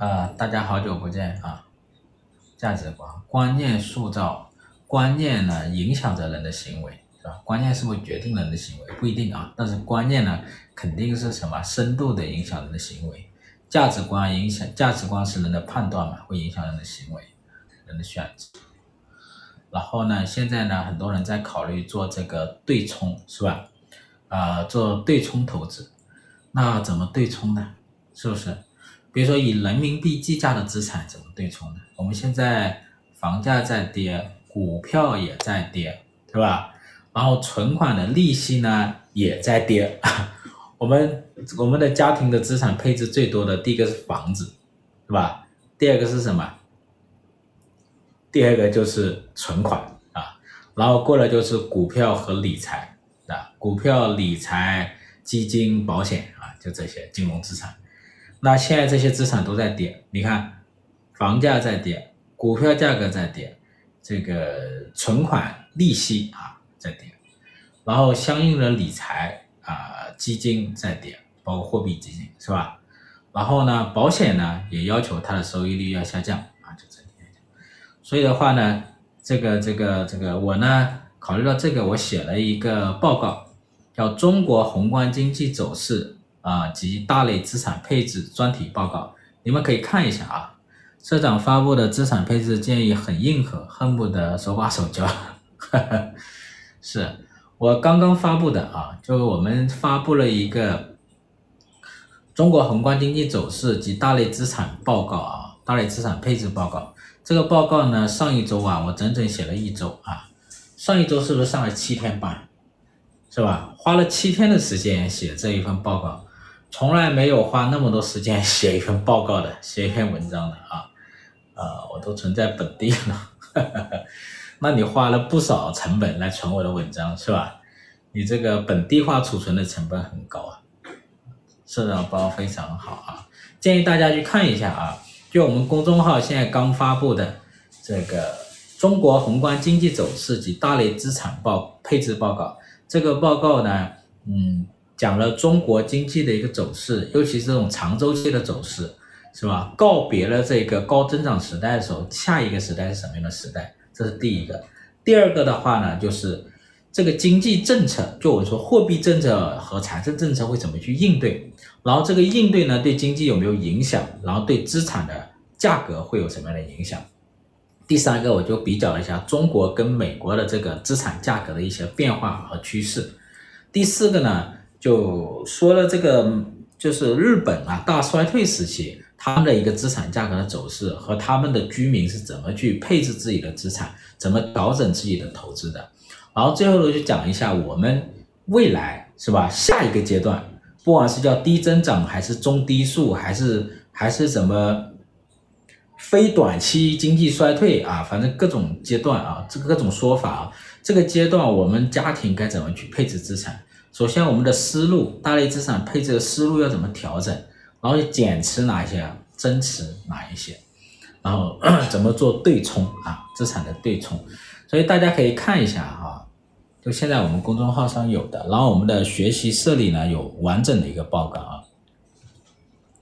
呃，大家好久不见啊！价值观、观念塑造，观念呢影响着人的行为，是吧？观念是不是决定人的行为？不一定啊，但是观念呢，肯定是什么深度的影响人的行为。价值观影响，价值观是人的判断嘛，会影响人的行为、人的选择。然后呢，现在呢，很多人在考虑做这个对冲，是吧？啊、做对冲投资，那怎么对冲呢？是不是？比如说以人民币计价的资产怎么对冲呢？我们现在房价在跌，股票也在跌，对吧？然后存款的利息呢也在跌。我们我们的家庭的资产配置最多的第一个是房子，是吧？第二个是什么？第二个就是存款啊，然后过来就是股票和理财啊，股票、理财、基金、保险啊，就这些金融资产。那现在这些资产都在跌，你看，房价在跌，股票价格在跌，这个存款利息啊在跌，然后相应的理财啊基金在跌，包括货币基金是吧？然后呢，保险呢也要求它的收益率要下降啊，就这里。所以的话呢，这个这个这个我呢考虑到这个，我写了一个报告，叫《中国宏观经济走势》。啊及大类资产配置专题报告，你们可以看一下啊。社长发布的资产配置建议很硬核，恨不得手把手教。是我刚刚发布的啊，就我们发布了一个中国宏观经济走势及大类资产报告啊，大类资产配置报告。这个报告呢，上一周啊，我整整写了一周啊。上一周是不是上了七天班？是吧？花了七天的时间写这一份报告。从来没有花那么多时间写一份报告的，写一篇文章的啊，啊，我都存在本地了，那你花了不少成本来存我的文章是吧？你这个本地化储存的成本很高啊，社长包非常好啊，建议大家去看一下啊，就我们公众号现在刚发布的这个《中国宏观经济走势及大类资产报配置报告》，这个报告呢，嗯。讲了中国经济的一个走势，尤其是这种长周期的走势，是吧？告别了这个高增长时代的时候，下一个时代是什么样的时代？这是第一个。第二个的话呢，就是这个经济政策，就我说货币政策和财政政策会怎么去应对？然后这个应对呢，对经济有没有影响？然后对资产的价格会有什么样的影响？第三个，我就比较了一下中国跟美国的这个资产价格的一些变化和趋势。第四个呢？就说了这个，就是日本啊大衰退时期，他们的一个资产价格的走势和他们的居民是怎么去配置自己的资产，怎么调整自己的投资的。然后最后呢，就讲一下我们未来是吧？下一个阶段，不管是叫低增长还是中低速，还是还是什么非短期经济衰退啊，反正各种阶段啊，这个各种说法啊，这个阶段我们家庭该怎么去配置资产？首先，我们的思路，大类资产配置的思路要怎么调整？然后减持哪一些，增持哪一些？然后 怎么做对冲啊？资产的对冲，所以大家可以看一下哈，就现在我们公众号上有的，然后我们的学习社里呢有完整的一个报告啊，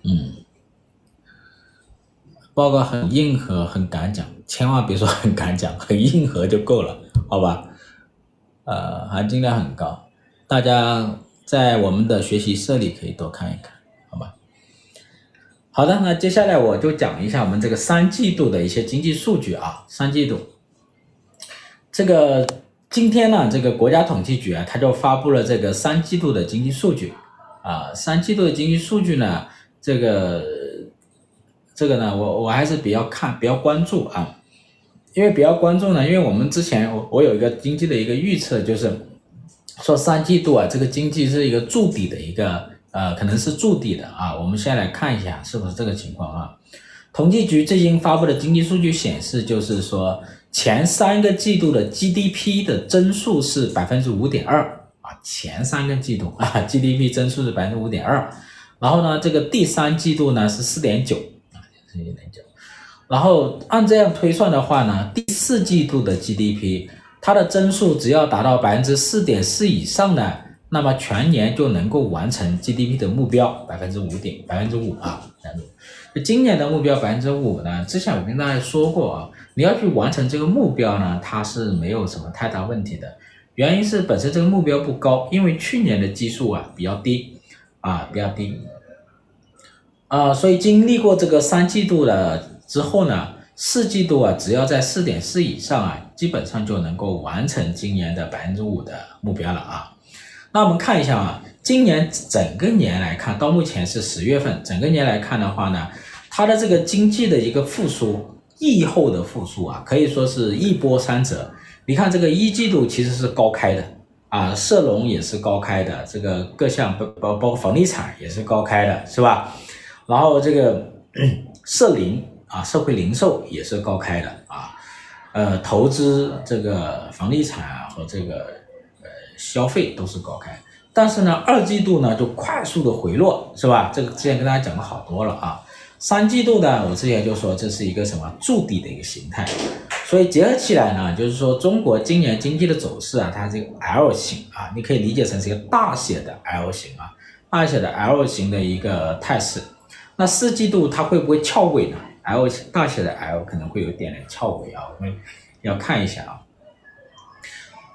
嗯，报告很硬核，很敢讲，千万别说很敢讲，很硬核就够了，好吧？呃，含金量很高。大家在我们的学习社里可以多看一看，好吧？好的，那接下来我就讲一下我们这个三季度的一些经济数据啊。三季度，这个今天呢，这个国家统计局啊，它就发布了这个三季度的经济数据啊。三季度的经济数据呢，这个这个呢，我我还是比较看比较关注啊，因为比较关注呢，因为我们之前我我有一个经济的一个预测就是。说三季度啊，这个经济是一个筑底的一个，呃，可能是筑底的啊。我们先来看一下是不是这个情况啊？统计局最近发布的经济数据显示，就是说前三个季度的 GDP 的增速是百分之五点二啊，前三个季度 啊 GDP 增速是百分之五点二，然后呢，这个第三季度呢是四点九啊，四点九，然后按这样推算的话呢，第四季度的 GDP。它的增速只要达到百分之四点四以上呢，那么全年就能够完成 GDP 的目标百分之五点百分之五啊，难度今年的目标百分之五呢，之前我跟大家说过啊，你要去完成这个目标呢，它是没有什么太大问题的。原因是本身这个目标不高，因为去年的基数啊比较低啊比较低，啊，所以经历过这个三季度了之后呢，四季度啊只要在四点四以上啊，基本上就能够完成今年的百分之五的目标了啊。那我们看一下啊，今年整个年来看，到目前是十月份，整个年来看的话呢。它的这个经济的一个复苏，疫后的复苏啊，可以说是一波三折。你看这个一季度其实是高开的啊，社融也是高开的，这个各项包包包括房地产也是高开的，是吧？然后这个社零啊，社会零售也是高开的啊，呃，投资这个房地产啊和这个呃消费都是高开。但是呢，二季度呢就快速的回落，是吧？这个之前跟大家讲过好多了啊。三季度呢，我之前就说这是一个什么筑底的一个形态，所以结合起来呢，就是说中国今年经济的走势啊，它这个 L 型啊，你可以理解成是一个大写的 L 型啊，大写的 L 型的一个态势。那四季度它会不会翘尾呢？L 大写的 L 可能会有点点翘尾啊，我们要看一下啊。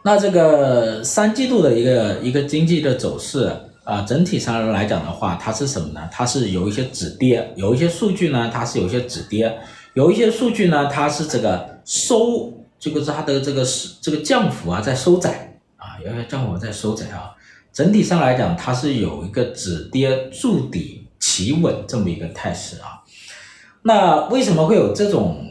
那这个三季度的一个一个经济的走势。啊，整体上来讲的话，它是什么呢？它是有一些止跌，有一些数据呢，它是有一些止跌，有一些数据呢，它是这个收，这个是它的这个是这个降幅啊在收窄啊，有些降幅在收窄啊。整体上来讲，它是有一个止跌筑底企稳这么一个态势啊。那为什么会有这种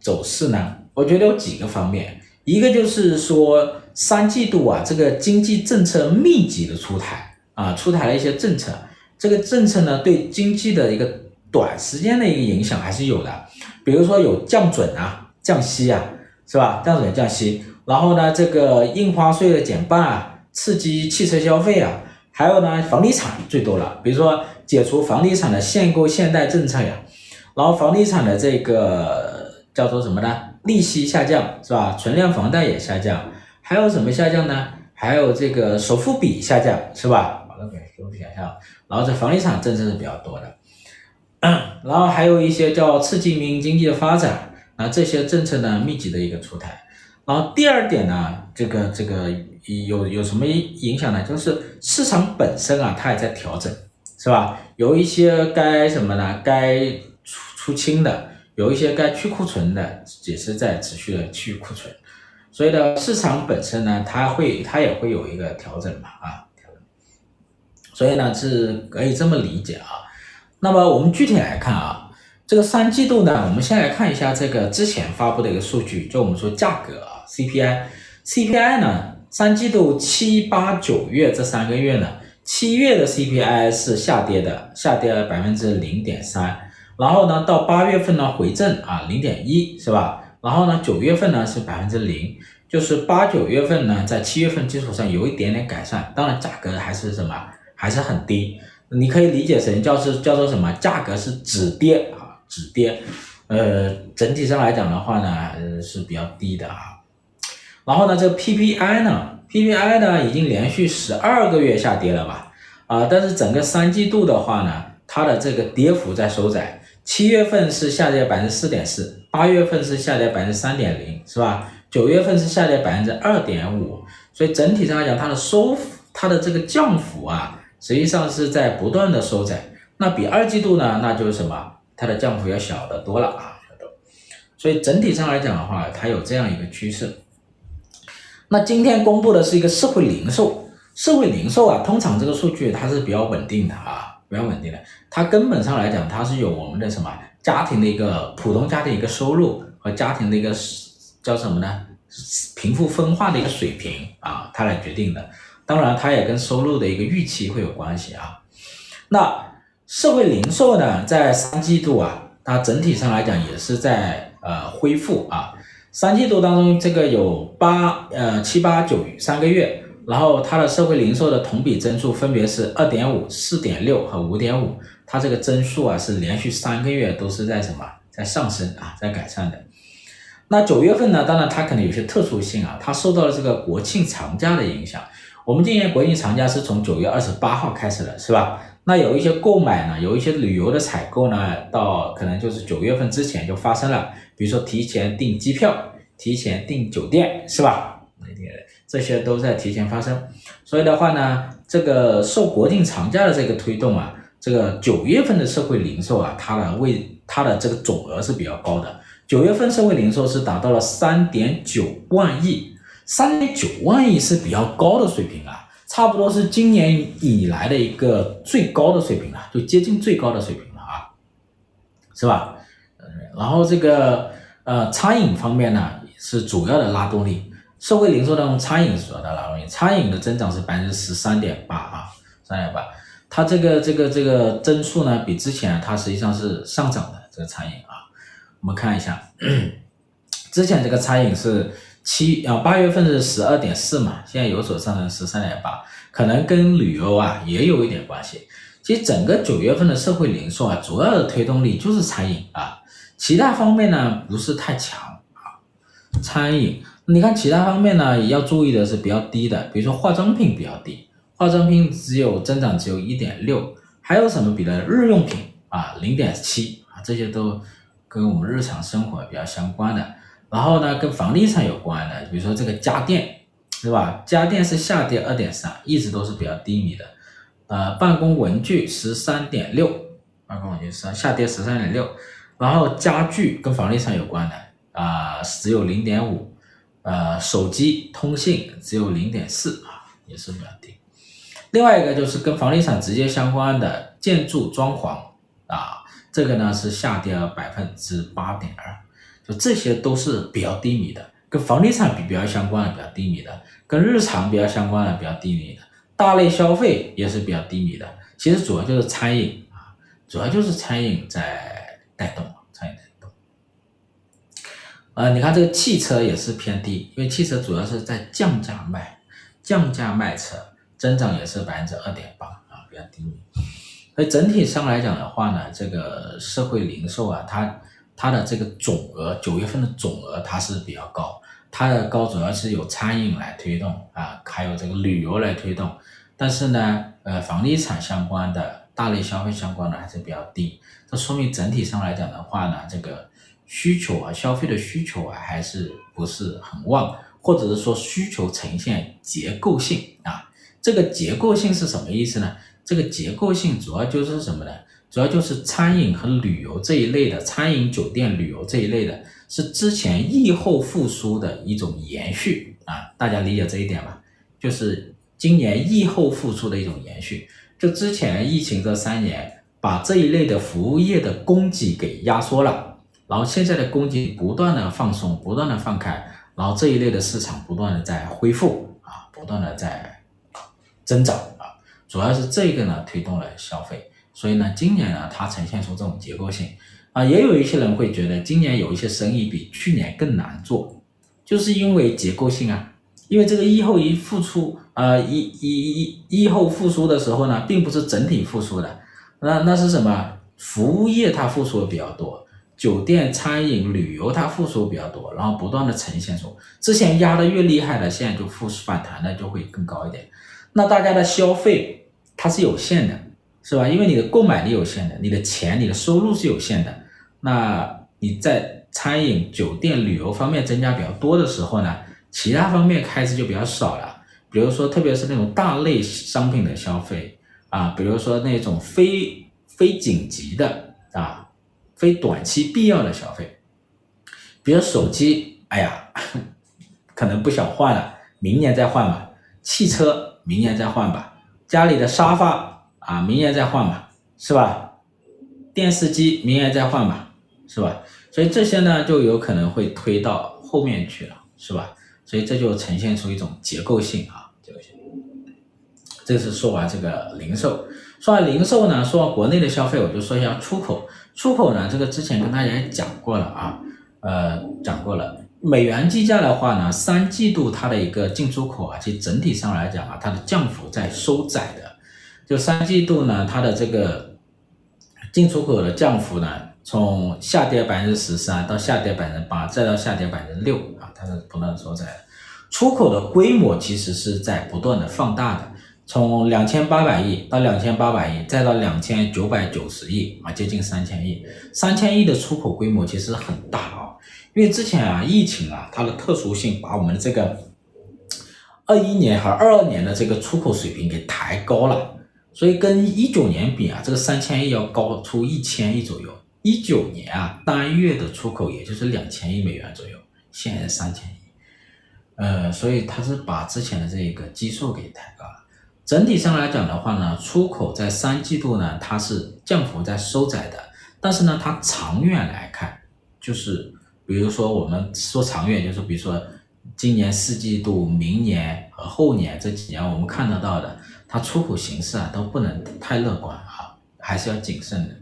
走势呢？我觉得有几个方面，一个就是说三季度啊，这个经济政策密集的出台。啊，出台了一些政策，这个政策呢，对经济的一个短时间的一个影响还是有的，比如说有降准啊、降息啊，是吧？降准降息，然后呢，这个印花税的减半啊，刺激汽车消费啊，还有呢，房地产最多了，比如说解除房地产的限购限贷政策呀，然后房地产的这个叫做什么呢？利息下降是吧？存量房贷也下降，还有什么下降呢？还有这个首付比下降是吧？都想象，然后这房地产政策是比较多的，然后还有一些叫刺激民营经济的发展，那这些政策呢密集的一个出台，然后第二点呢，这个这个有有什么影响呢？就是市场本身啊，它也在调整，是吧？有一些该什么呢？该出清的，有一些该去库存的，也是在持续的去库存，所以呢，市场本身呢，它会它也会有一个调整嘛，啊。所以呢，是可以这么理解啊。那么我们具体来看啊，这个三季度呢，我们先来看一下这个之前发布的一个数据，就我们说价格啊，CPI，CPI 呢，三季度七八九月这三个月呢，七月的 CPI 是下跌的，下跌了百分之零点三，然后呢，到八月份呢回正啊，零点一是吧？然后呢，九月份呢是百分之零，就是八九月份呢在七月份基础上有一点点改善，当然价格还是什么？还是很低，你可以理解成叫是叫做什么？价格是止跌啊，止跌。呃，整体上来讲的话呢，呃，是比较低的啊。然后呢，这 PPI 呢，PPI 呢已经连续十二个月下跌了吧？啊，但是整个三季度的话呢，它的这个跌幅在收窄。七月份是下跌百分之四点四，八月份是下跌百分之三点零，是吧？九月份是下跌百分之二点五，所以整体上来讲，它的收它的这个降幅啊。实际上是在不断的收窄，那比二季度呢，那就是什么？它的降幅要小得多了啊，所以整体上来讲的话，它有这样一个趋势。那今天公布的是一个社会零售，社会零售啊，通常这个数据它是比较稳定的啊，比较稳定的。它根本上来讲，它是有我们的什么家庭的一个普通家庭一个收入和家庭的一个叫什么呢？贫富分化的一个水平啊，它来决定的。当然，它也跟收入的一个预期会有关系啊。那社会零售呢，在三季度啊，它整体上来讲也是在呃恢复啊。三季度当中，这个有八呃七八九三个月，然后它的社会零售的同比增速分别是二点五、四点六和五点五，它这个增速啊是连续三个月都是在什么在上升啊，在改善的。那九月份呢，当然它可能有些特殊性啊，它受到了这个国庆长假的影响。我们今年国庆长假是从九月二十八号开始的，是吧？那有一些购买呢，有一些旅游的采购呢，到可能就是九月份之前就发生了，比如说提前订机票、提前订酒店，是吧？这些都在提前发生，所以的话呢，这个受国庆长假的这个推动啊，这个九月份的社会零售啊，它的为它的这个总额是比较高的，九月份社会零售是达到了三点九万亿，三点九万亿是比较高的水平啊。差不多是今年以来的一个最高的水平了，就接近最高的水平了啊，是吧？然后这个呃餐饮方面呢是主要的拉动力，社会零售当中餐饮是主要的拉动力，餐饮的增长是百分之十三点八啊，三点八，它这个这个这个增速呢比之前它实际上是上涨的这个餐饮啊，我们看一下，之前这个餐饮是。七啊，八月份是十二点四嘛，现在有所上升十三点八，可能跟旅游啊也有一点关系。其实整个九月份的社会零售啊，主要的推动力就是餐饮啊，其他方面呢不是太强啊。餐饮，你看其他方面呢也要注意的是比较低的，比如说化妆品比较低，化妆品只有增长只有一点六，还有什么比的日用品啊零点七啊，这些都跟我们日常生活比较相关的。然后呢，跟房地产有关的，比如说这个家电，是吧？家电是下跌二点三，一直都是比较低迷的。呃，办公文具十三点六，办公文具是下跌十三点六。然后家具跟房地产有关的啊、呃，只有零点五。呃，手机通信只有零点四啊，也是比较低。另外一个就是跟房地产直接相关的建筑装潢啊，这个呢是下跌了百分之八点二。就这些都是比较低迷的，跟房地产比比较相关的比较低迷的，跟日常比较相关的比较低迷的，大类消费也是比较低迷的。其实主要就是餐饮啊，主要就是餐饮在带动，餐饮带动。呃，你看这个汽车也是偏低，因为汽车主要是在降价卖，降价卖车，增长也是百分之二点八啊，比较低迷。所以整体上来讲的话呢，这个社会零售啊，它。它的这个总额，九月份的总额它是比较高，它的高主要是由餐饮来推动啊，还有这个旅游来推动，但是呢，呃，房地产相关的大类消费相关的还是比较低，这说明整体上来讲的话呢，这个需求啊，消费的需求啊，还是不是很旺，或者是说需求呈现结构性啊，这个结构性是什么意思呢？这个结构性主要就是什么呢？主要就是餐饮和旅游这一类的，餐饮、酒店、旅游这一类的，是之前疫后复苏的一种延续啊，大家理解这一点吧？就是今年疫后复苏的一种延续。就之前疫情这三年，把这一类的服务业的供给给压缩了，然后现在的供给不断的放松，不断的放开，然后这一类的市场不断的在恢复啊，不断的在增长啊，主要是这个呢推动了消费。所以呢，今年呢，它呈现出这种结构性。啊，也有一些人会觉得今年有一些生意比去年更难做，就是因为结构性啊，因为这个疫后一复苏啊，疫疫疫疫后复苏的时候呢，并不是整体复苏的，那那是什么？服务业它复苏的比较多，酒店、餐饮、旅游它复苏比较多，然后不断的呈现出，之前压的越厉害的，现在就复反弹的就会更高一点，那大家的消费它是有限的。是吧？因为你的购买力有限的，你的钱、你的收入是有限的。那你在餐饮、酒店、旅游方面增加比较多的时候呢，其他方面开支就比较少了。比如说，特别是那种大类商品的消费啊，比如说那种非非紧急的啊、非短期必要的消费，比如手机，哎呀，可能不想换了，明年再换吧。汽车，明年再换吧。家里的沙发。啊，明年再换吧，是吧？电视机明年再换吧，是吧？所以这些呢，就有可能会推到后面去了，是吧？所以这就呈现出一种结构性啊，结构性。这是说完这个零售，说完零售呢，说完国内的消费，我就说一下出口。出口呢，这个之前跟大家也讲过了啊，呃，讲过了。美元计价的话呢，三季度它的一个进出口啊，其实整体上来讲啊，它的降幅在收窄的。就三季度呢，它的这个进出口的降幅呢，从下跌百分之十三到下跌百分之八，再到下跌百分之六啊，它是不断收窄的。出口的规模其实是在不断的放大的，从两千八百亿到两千八百亿，再到两千九百九十亿啊，接近三千亿。三千亿的出口规模其实很大啊，因为之前啊疫情啊它的特殊性，把我们这个二一年和二二年的这个出口水平给抬高了，所以跟一九年比啊，这个三千亿要高出一千亿左右。一九年啊单月的出口也就是两千亿美元左右，现在三千亿，呃，所以它是把之前的这个基数给抬高了。整体上来讲的话呢，出口在三季度呢，它是降幅在收窄的，但是呢，它长远来看，就是比如说我们说长远，就是比如说今年四季度、明年和后年这几年，我们看得到的，它出口形势啊都不能太乐观啊，还是要谨慎的。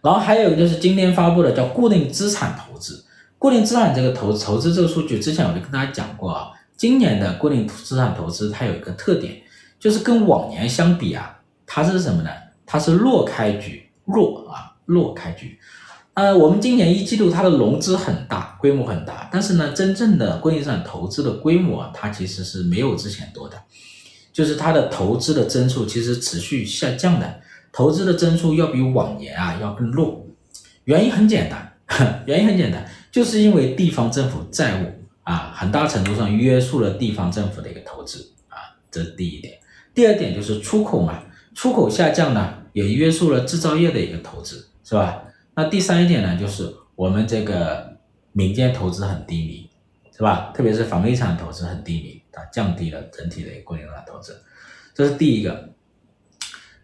然后还有就是今天发布的叫固定资产投资，固定资产这个投投资这个数据，之前我就跟大家讲过啊，今年的固定资产投资它有一个特点。就是跟往年相比啊，它是什么呢？它是弱开局，弱啊，弱开局。呃，我们今年一季度它的融资很大，规模很大，但是呢，真正的固定资产投资的规模它其实是没有之前多的，就是它的投资的增速其实持续下降的，投资的增速要比往年啊要更弱。原因很简单，原因很简单，就是因为地方政府债务啊，很大程度上约束了地方政府的一个投资啊，这是第一点。第二点就是出口嘛，出口下降呢，也约束了制造业的一个投资，是吧？那第三一点呢，就是我们这个民间投资很低迷，是吧？特别是房地产投资很低迷，它降低了整体的固定资产投资，这是第一个。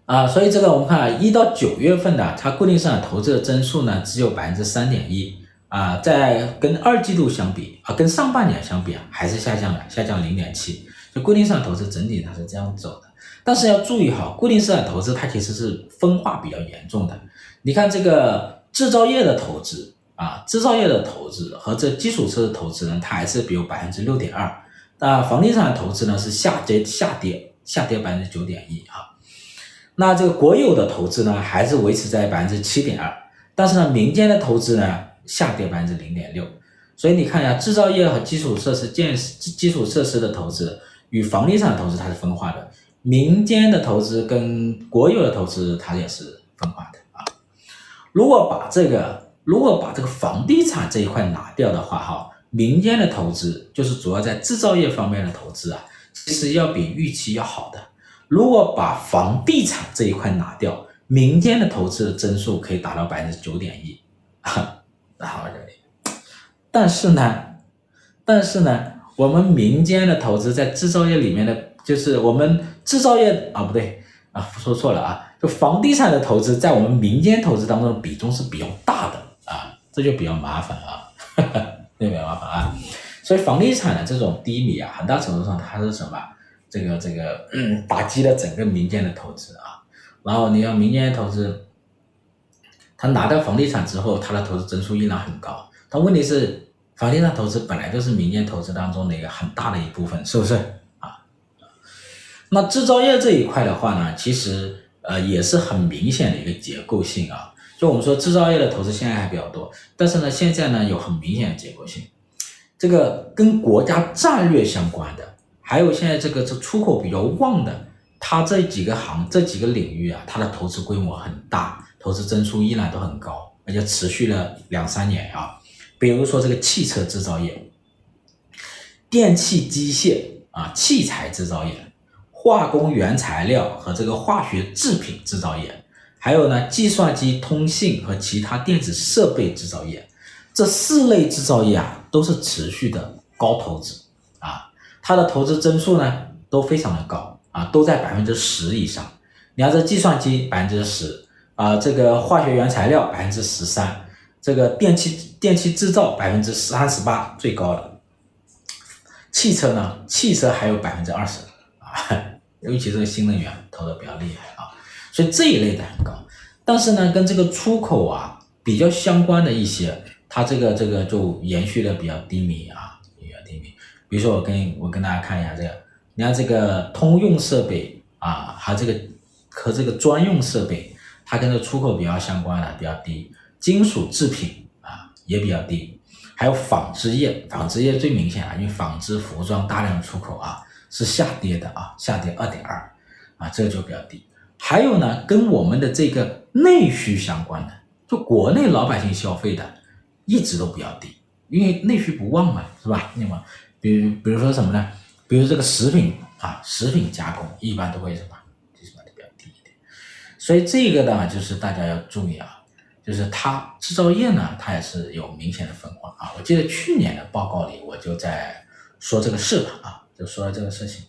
啊，所以这个我们看啊，一到九月份的它固定资产投资的增速呢，只有百分之三点一啊，在跟二季度相比啊，跟上半年相比啊，还是下降的，下降零点七。就固定资产投资整体它是这样走，但是要注意哈，固定资产投资它其实是分化比较严重的。你看这个制造业的投资啊，制造业的投资和这基础设施投资呢，它还是比有百分之六点二。那房地产投资呢是下跌下跌下跌百分之九点一啊。那这个国有的投资呢还是维持在百分之七点二，但是呢民间的投资呢下跌百分之零点六。所以你看一下制造业和基础设施建基基础设施的投资。与房地产投资它是分化的，民间的投资跟国有的投资它也是分化的啊。如果把这个如果把这个房地产这一块拿掉的话，哈，民间的投资就是主要在制造业方面的投资啊，其实要比预期要好的。如果把房地产这一块拿掉，民间的投资的增速可以达到百分之九点一，哈，好这里。但是呢，但是呢。我们民间的投资在制造业里面的，就是我们制造业啊，不对啊，说错了啊，就房地产的投资在我们民间投资当中的比重是比较大的啊，这就比较麻烦啊，哈哈，这比较麻烦啊。所以房地产的这种低迷啊，很大程度上它是什么？这个这个嗯，打击了整个民间的投资啊。然后你要民间投资，他拿到房地产之后，他的投资增速依然很高，但问题是。房地产投资本来就是民间投资当中的一个很大的一部分，是不是？那制造业这一块的话呢，其实呃也是很明显的一个结构性啊。就我们说制造业的投资现在还比较多，但是呢现在呢有很明显的结构性，这个跟国家战略相关的，还有现在这个这出口比较旺的，它这几个行这几个领域啊，它的投资规模很大，投资增速依然都很高，而且持续了两三年啊。比如说这个汽车制造业、电气机械啊、器材制造业、化工原材料和这个化学制品制造业，还有呢计算机、通信和其他电子设备制造业，这四类制造业啊都是持续的高投资啊，它的投资增速呢都非常的高啊，都在百分之十以上。你看这计算机百分之十啊，这个化学原材料百分之十三。这个电器电器制造百分之三十八最高了，汽车呢？汽车还有百分之二十啊，尤其是新能源投的比较厉害啊，所以这一类的很高。但是呢，跟这个出口啊比较相关的一些，它这个这个就延续的比较低迷啊，比较低迷。比如说我跟我跟大家看一下这个，你看这个通用设备啊，还有这个和这个专用设备，它跟这出口比较相关的比较低。金属制品啊也比较低，还有纺织业，纺织业最明显啊，因为纺织服装大量出口啊是下跌的啊，下跌二点二。啊，这个就比较低。还有呢，跟我们的这个内需相关的，就国内老百姓消费的，一直都比较低，因为内需不旺嘛，是吧？那么，比比如说什么呢？比如这个食品啊，食品加工一般都会什么，就是比较低一点。所以这个呢，就是大家要注意啊，就是它制造业呢，它也是有明显的分化啊。我记得去年的报告里，我就在说这个事了啊，就说了这个事情，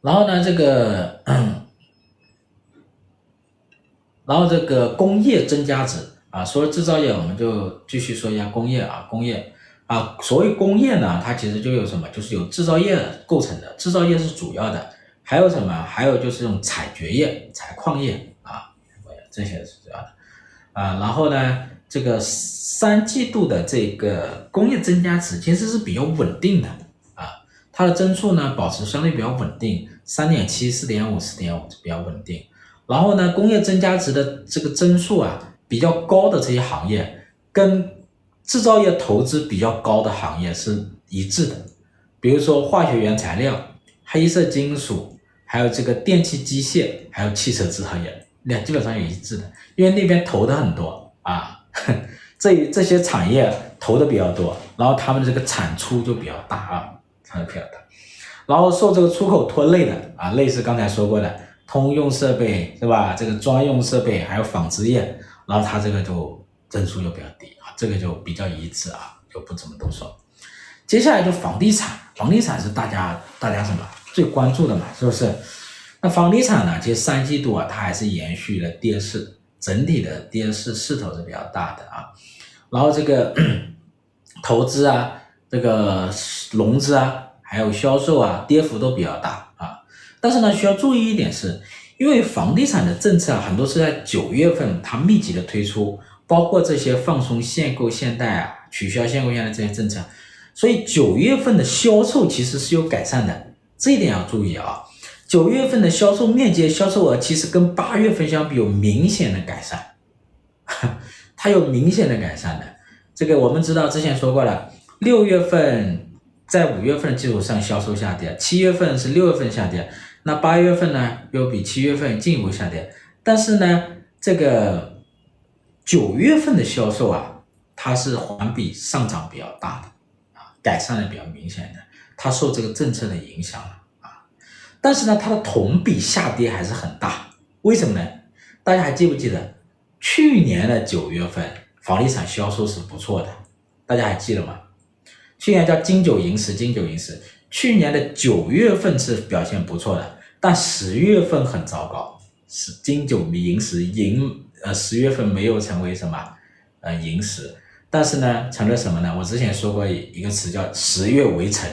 然后呢，这个，然后这个工业增加值啊，说了制造业，我们就继续说一下工业啊，工业啊，所谓工业呢，它其实就有什么，就是由制造业构成的，制造业是主要的，还有什么？还有就是这种采掘业、采矿业啊，这些是主要的啊。然后呢，这个三季度的这个工业增加值其实是比较稳定的啊。它的增速呢，保持相对比较稳定，三点七、四点五、四点五比较稳定。然后呢，工业增加值的这个增速啊比较高的这些行业，跟制造业投资比较高的行业是一致的。比如说化学原材料、黑色金属，还有这个电气机械，还有汽车制造业，那基本上也一致的，因为那边投的很多啊，这这些产业投的比较多，然后他们的这个产出就比较大啊。产出比较大，然后受这个出口拖累的啊，类似刚才说过的通用设备是吧？这个专用设备还有纺织业，然后它这个就增速就比较低啊，这个就比较一致啊，就不怎么多说。接下来就房地产，房地产是大家大家什么最关注的嘛，是不是？那房地产呢，其实三季度啊，它还是延续了跌势，整体的跌势势头是比较大的啊。然后这个 投资啊。这个融资啊，还有销售啊，跌幅都比较大啊。但是呢，需要注意一点是，因为房地产的政策啊，很多是在九月份它密集的推出，包括这些放松限购限贷啊，取消限购限贷这些政策，所以九月份的销售其实是有改善的，这一点要注意啊。九月份的销售面积、销售额其实跟八月份相比有明显的改善，它有明显的改善的。这个我们知道之前说过了。六月份在五月份基础上销售下跌，七月份是六月份下跌，那八月份呢又比七月份进一步下跌，但是呢，这个九月份的销售啊，它是环比上涨比较大的啊，改善的比较明显的，它受这个政策的影响了，但是呢，它的同比下跌还是很大，为什么呢？大家还记不记得去年的九月份房地产销售是不错的，大家还记得吗？去年叫金九银十，金九银十。去年的九月份是表现不错的，但十月份很糟糕，是金九银十，银呃十月份没有成为什么呃银十，但是呢成了什么呢？我之前说过一个词叫十月围城，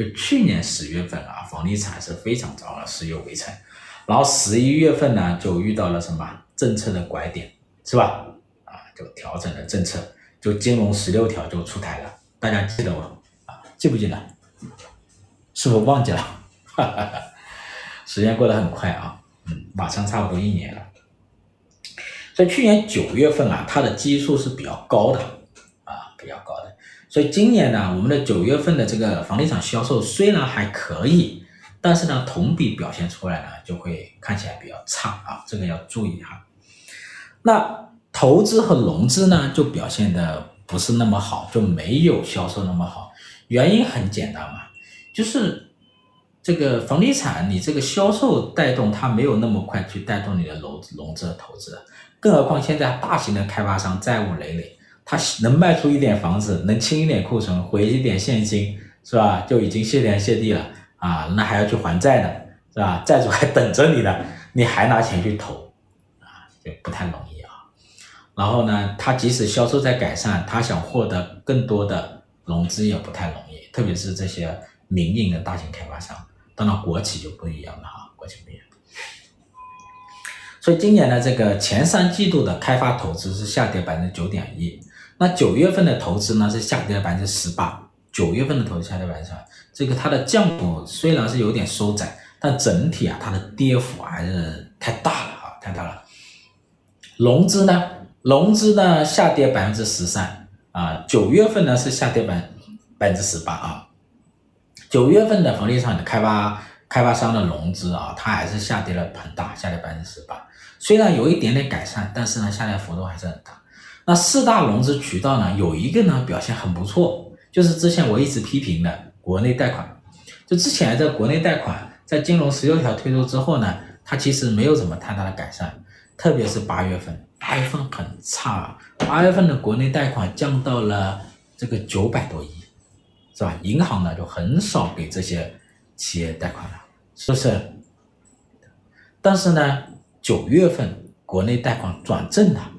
就去年十月份啊，房地产是非常糟了，十月围城，然后十一月份呢就遇到了什么政策的拐点，是吧？啊，就调整了政策，就金融十六条就出台了。大家记得吗？啊，记不记得？是否忘记了？哈哈哈，时间过得很快啊，嗯，马上差不多一年了。所以去年九月份啊，它的基数是比较高的啊，比较高。所以今年呢，我们的九月份的这个房地产销售虽然还可以，但是呢，同比表现出来呢，就会看起来比较差啊，这个要注意哈。那投资和融资呢，就表现的。不是那么好，就没有销售那么好。原因很简单嘛，就是这个房地产，你这个销售带动它没有那么快去带动你的融融资和投资。更何况现在大型的开发商债务累累，他能卖出一点房子，能清一点库存，回一点现金，是吧？就已经谢天谢地了啊！那还要去还债呢，是吧？债主还等着你呢，你还拿钱去投啊，就不太容易啊。然后呢，他即使销售在改善，他想获得更多的融资也不太容易，特别是这些民营的大型开发商。当然，国企就不一样了哈，国企不一样。所以今年的，这个前三季度的开发投资是下跌百分之九点一，那九月份的投资呢是下跌了百分之十八，九月份的投资下跌百分之十八，这个它的降幅虽然是有点收窄，但整体啊它的跌幅还是太大了啊，太大了。融资呢？融资呢下跌百分之十三啊，九月份呢是下跌百百分之十八啊，九月份的房地产的开发开发商的融资啊，它还是下跌了很大，下跌百分之十八。虽然有一点点改善，但是呢，下跌幅度还是很大。那四大融资渠道呢，有一个呢表现很不错，就是之前我一直批评的国内贷款。就之前这国内贷款在金融十六条推出之后呢，它其实没有什么太大的改善，特别是八月份，八月份很差，八月份的国内贷款降到了这个九百多亿，是吧？银行呢就很少给这些企业贷款了，是不是？但是呢。九月份国内贷款转正了，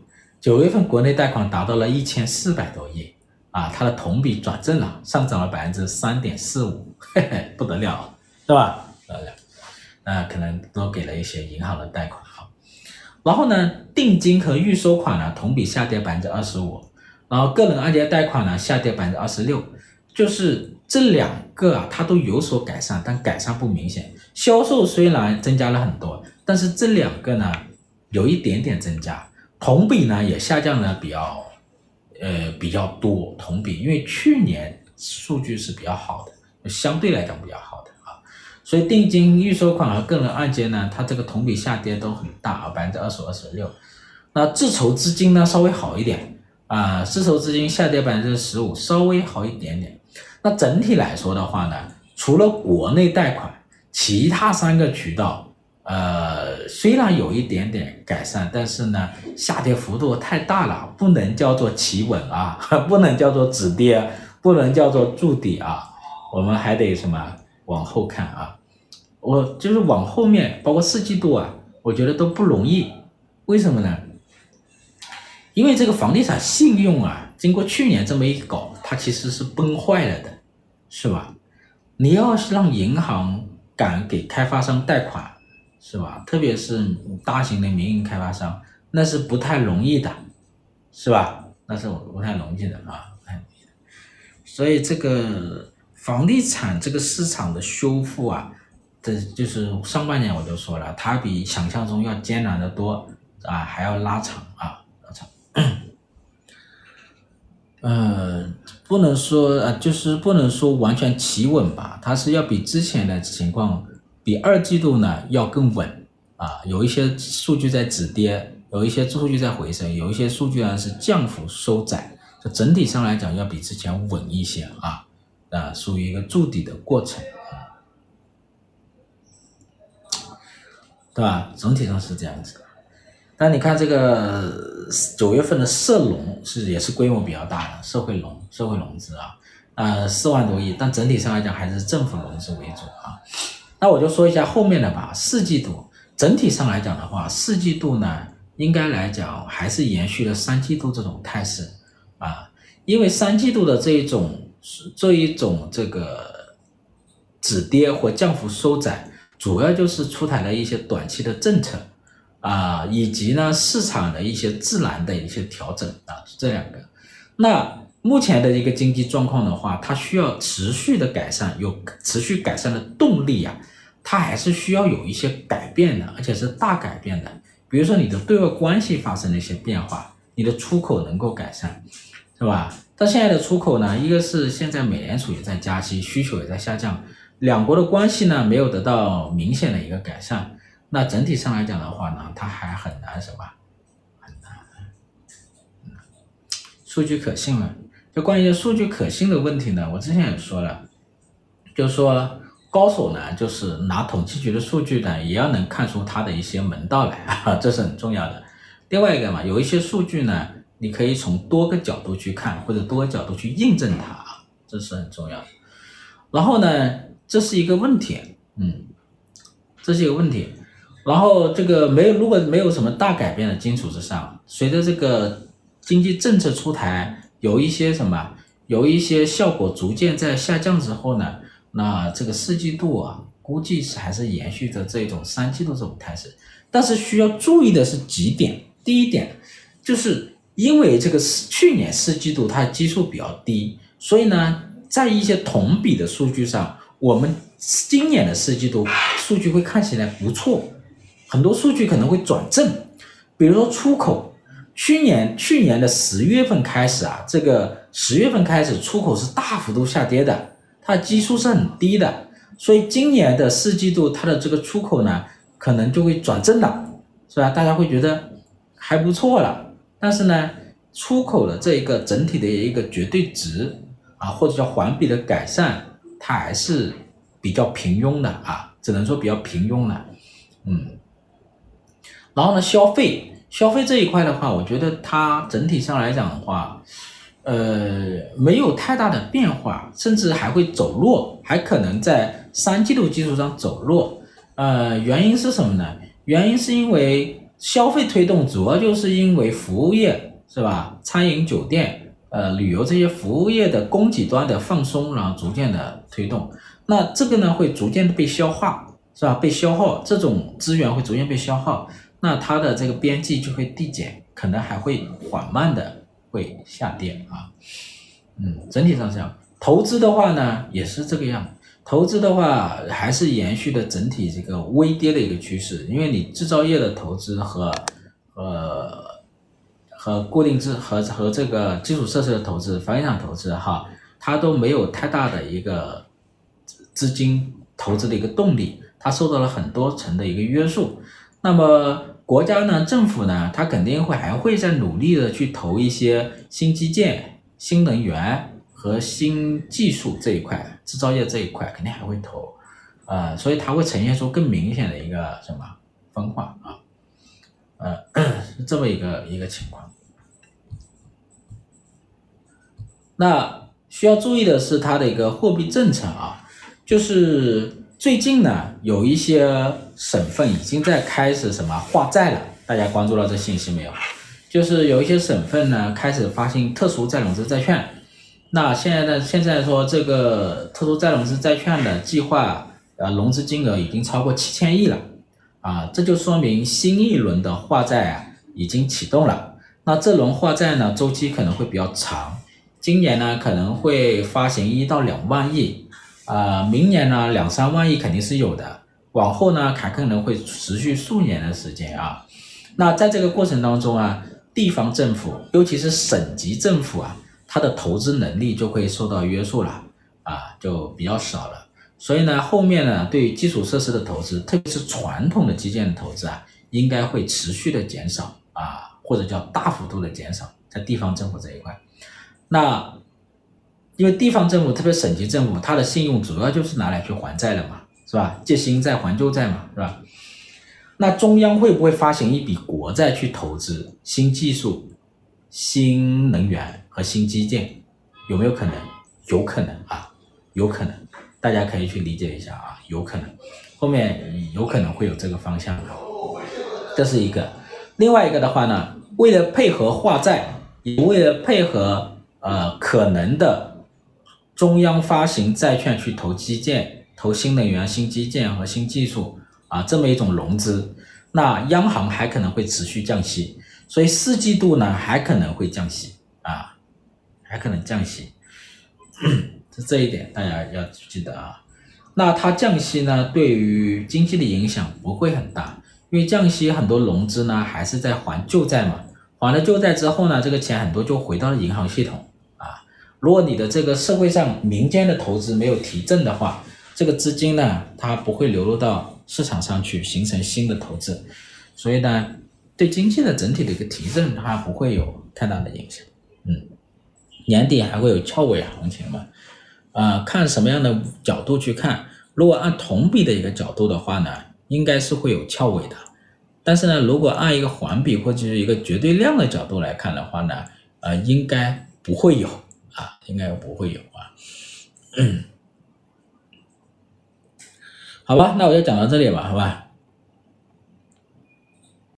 九月份国内贷款达到了一千四百多亿啊，它的同比转正了，上涨了百分之三点四五，嘿嘿，不得了，是吧？不得了，那可能多给了一些银行的贷款啊。然后呢，定金和预收款呢同比下跌百分之二十五，然后个人按揭贷款呢下跌百分之二十六，就是这两个啊，它都有所改善，但改善不明显。销售虽然增加了很多。但是这两个呢，有一点点增加，同比呢也下降了比较，呃比较多，同比，因为去年数据是比较好的，相对来讲比较好的啊，所以定金、预收款和个人按揭呢，它这个同比下跌都很大啊，百分之二十五、二十六。那自筹资金呢稍微好一点啊，自筹资金下跌百分之十五，稍微好一点点。那整体来说的话呢，除了国内贷款，其他三个渠道。呃，虽然有一点点改善，但是呢，下跌幅度太大了，不能叫做企稳啊，不能叫做止跌，不能叫做筑底啊，我们还得什么往后看啊？我就是往后面，包括四季度啊，我觉得都不容易。为什么呢？因为这个房地产信用啊，经过去年这么一搞，它其实是崩坏了的，是吧？你要是让银行敢给开发商贷款。是吧？特别是大型的民营开发商，那是不太容易的，是吧？那是我不太容易的啊，不太容易的。所以这个房地产这个市场的修复啊，这就是上半年我就说了，它比想象中要艰难得多啊，还要拉长啊，拉长。呃，不能说啊，就是不能说完全企稳吧，它是要比之前的情况。比二季度呢要更稳啊，有一些数据在止跌，有一些数据在回升，有一些数据呢是降幅收窄，就整体上来讲要比之前稳一些啊，啊，属于一个筑底的过程，对吧？整体上是这样子的。但你看这个九月份的社融是也是规模比较大的，社会融社会融资啊，呃四万多亿，但整体上来讲还是政府融资为主啊。那我就说一下后面的吧。四季度整体上来讲的话，四季度呢，应该来讲还是延续了三季度这种态势啊，因为三季度的这一种这一种这个止跌或降幅收窄，主要就是出台了一些短期的政策啊，以及呢市场的一些自然的一些调整啊，是这两个。那目前的一个经济状况的话，它需要持续的改善，有持续改善的动力啊。它还是需要有一些改变的，而且是大改变的。比如说你的对外关系发生了一些变化，你的出口能够改善，是吧？到现在的出口呢，一个是现在美联储也在加息，需求也在下降，两国的关系呢没有得到明显的一个改善。那整体上来讲的话呢，它还很难什么？很难。数据可信吗？就关于数据可信的问题呢，我之前也说了，就是说。高手呢，就是拿统计局的数据呢，也要能看出它的一些门道来啊，这是很重要的。另外一个嘛，有一些数据呢，你可以从多个角度去看，或者多个角度去印证它啊，这是很重要的。然后呢，这是一个问题，嗯，这是一个问题。然后这个没有，如果没有什么大改变的基础之上，随着这个经济政策出台，有一些什么，有一些效果逐渐在下降之后呢，那这个四季度啊，估计是还是延续着这种三季度这种态势，但是需要注意的是几点。第一点，就是因为这个去年四季度它基数比较低，所以呢，在一些同比的数据上，我们今年的四季度数据会看起来不错，很多数据可能会转正。比如说出口，去年去年的十月份开始啊，这个十月份开始出口是大幅度下跌的。它的基数是很低的，所以今年的四季度它的这个出口呢，可能就会转正了，是吧？大家会觉得还不错了。但是呢，出口的这一个整体的一个绝对值啊，或者叫环比的改善，它还是比较平庸的啊，只能说比较平庸了。嗯，然后呢，消费消费这一块的话，我觉得它整体上来讲的话。呃，没有太大的变化，甚至还会走弱，还可能在三季度基础上走弱。呃，原因是什么呢？原因是因为消费推动，主要就是因为服务业是吧？餐饮、酒店、呃，旅游这些服务业的供给端的放松，然后逐渐的推动。那这个呢，会逐渐的被消化，是吧？被消耗，这种资源会逐渐被消耗，那它的这个边际就会递减，可能还会缓慢的。会下跌啊，嗯，整体上这样，投资的话呢也是这个样，投资的话还是延续的整体这个微跌的一个趋势，因为你制造业的投资和呃和固定资和和这个基础设施的投资、房地产投资哈，它都没有太大的一个资金投资的一个动力，它受到了很多层的一个约束，那么。国家呢，政府呢，它肯定会还会再努力的去投一些新基建、新能源和新技术这一块，制造业这一块肯定还会投，呃，所以它会呈现出更明显的一个什么分化啊，呃，是这么一个一个情况。那需要注意的是它的一个货币政策啊，就是。最近呢，有一些省份已经在开始什么化债了，大家关注到这信息没有？就是有一些省份呢开始发行特殊再融资债券。那现在呢，现在说这个特殊再融资债券的计划，呃，融资金额已经超过七千亿了，啊，这就说明新一轮的化债啊已经启动了。那这轮化债呢，周期可能会比较长，今年呢可能会发行一到两万亿。呃，明年呢，两三万亿肯定是有的，往后呢，还可能会持续数年的时间啊。那在这个过程当中啊，地方政府，尤其是省级政府啊，它的投资能力就会受到约束了啊，就比较少了。所以呢，后面呢，对基础设施的投资，特别是传统的基建的投资啊，应该会持续的减少啊，或者叫大幅度的减少，在地方政府这一块。那。因为地方政府，特别省级政府，它的信用主要就是拿来去还债了嘛，是吧？借新债还旧债嘛，是吧？那中央会不会发行一笔国债去投资新技术、新能源和新基建？有没有可能？有可能啊，有可能。大家可以去理解一下啊，有可能。后面有可能会有这个方向，这是一个。另外一个的话呢，为了配合化债，也为了配合呃可能的。中央发行债券去投基建、投新能源、新基建和新技术啊，这么一种融资，那央行还可能会持续降息，所以四季度呢还可能会降息啊，还可能降息，这这一点大家要记得啊。那它降息呢，对于经济的影响不会很大，因为降息很多融资呢还是在还旧债嘛，还了旧债之后呢，这个钱很多就回到了银行系统。如果你的这个社会上民间的投资没有提振的话，这个资金呢，它不会流入到市场上去形成新的投资，所以呢，对经济的整体的一个提振它不会有太大的影响。嗯，年底还会有翘尾行情嘛？啊、看什么样的角度去看？如果按同比的一个角度的话呢，应该是会有翘尾的。但是呢，如果按一个环比或者是一个绝对量的角度来看的话呢，呃，应该不会有。啊，应该不会有啊。嗯，好吧，那我就讲到这里吧，好吧。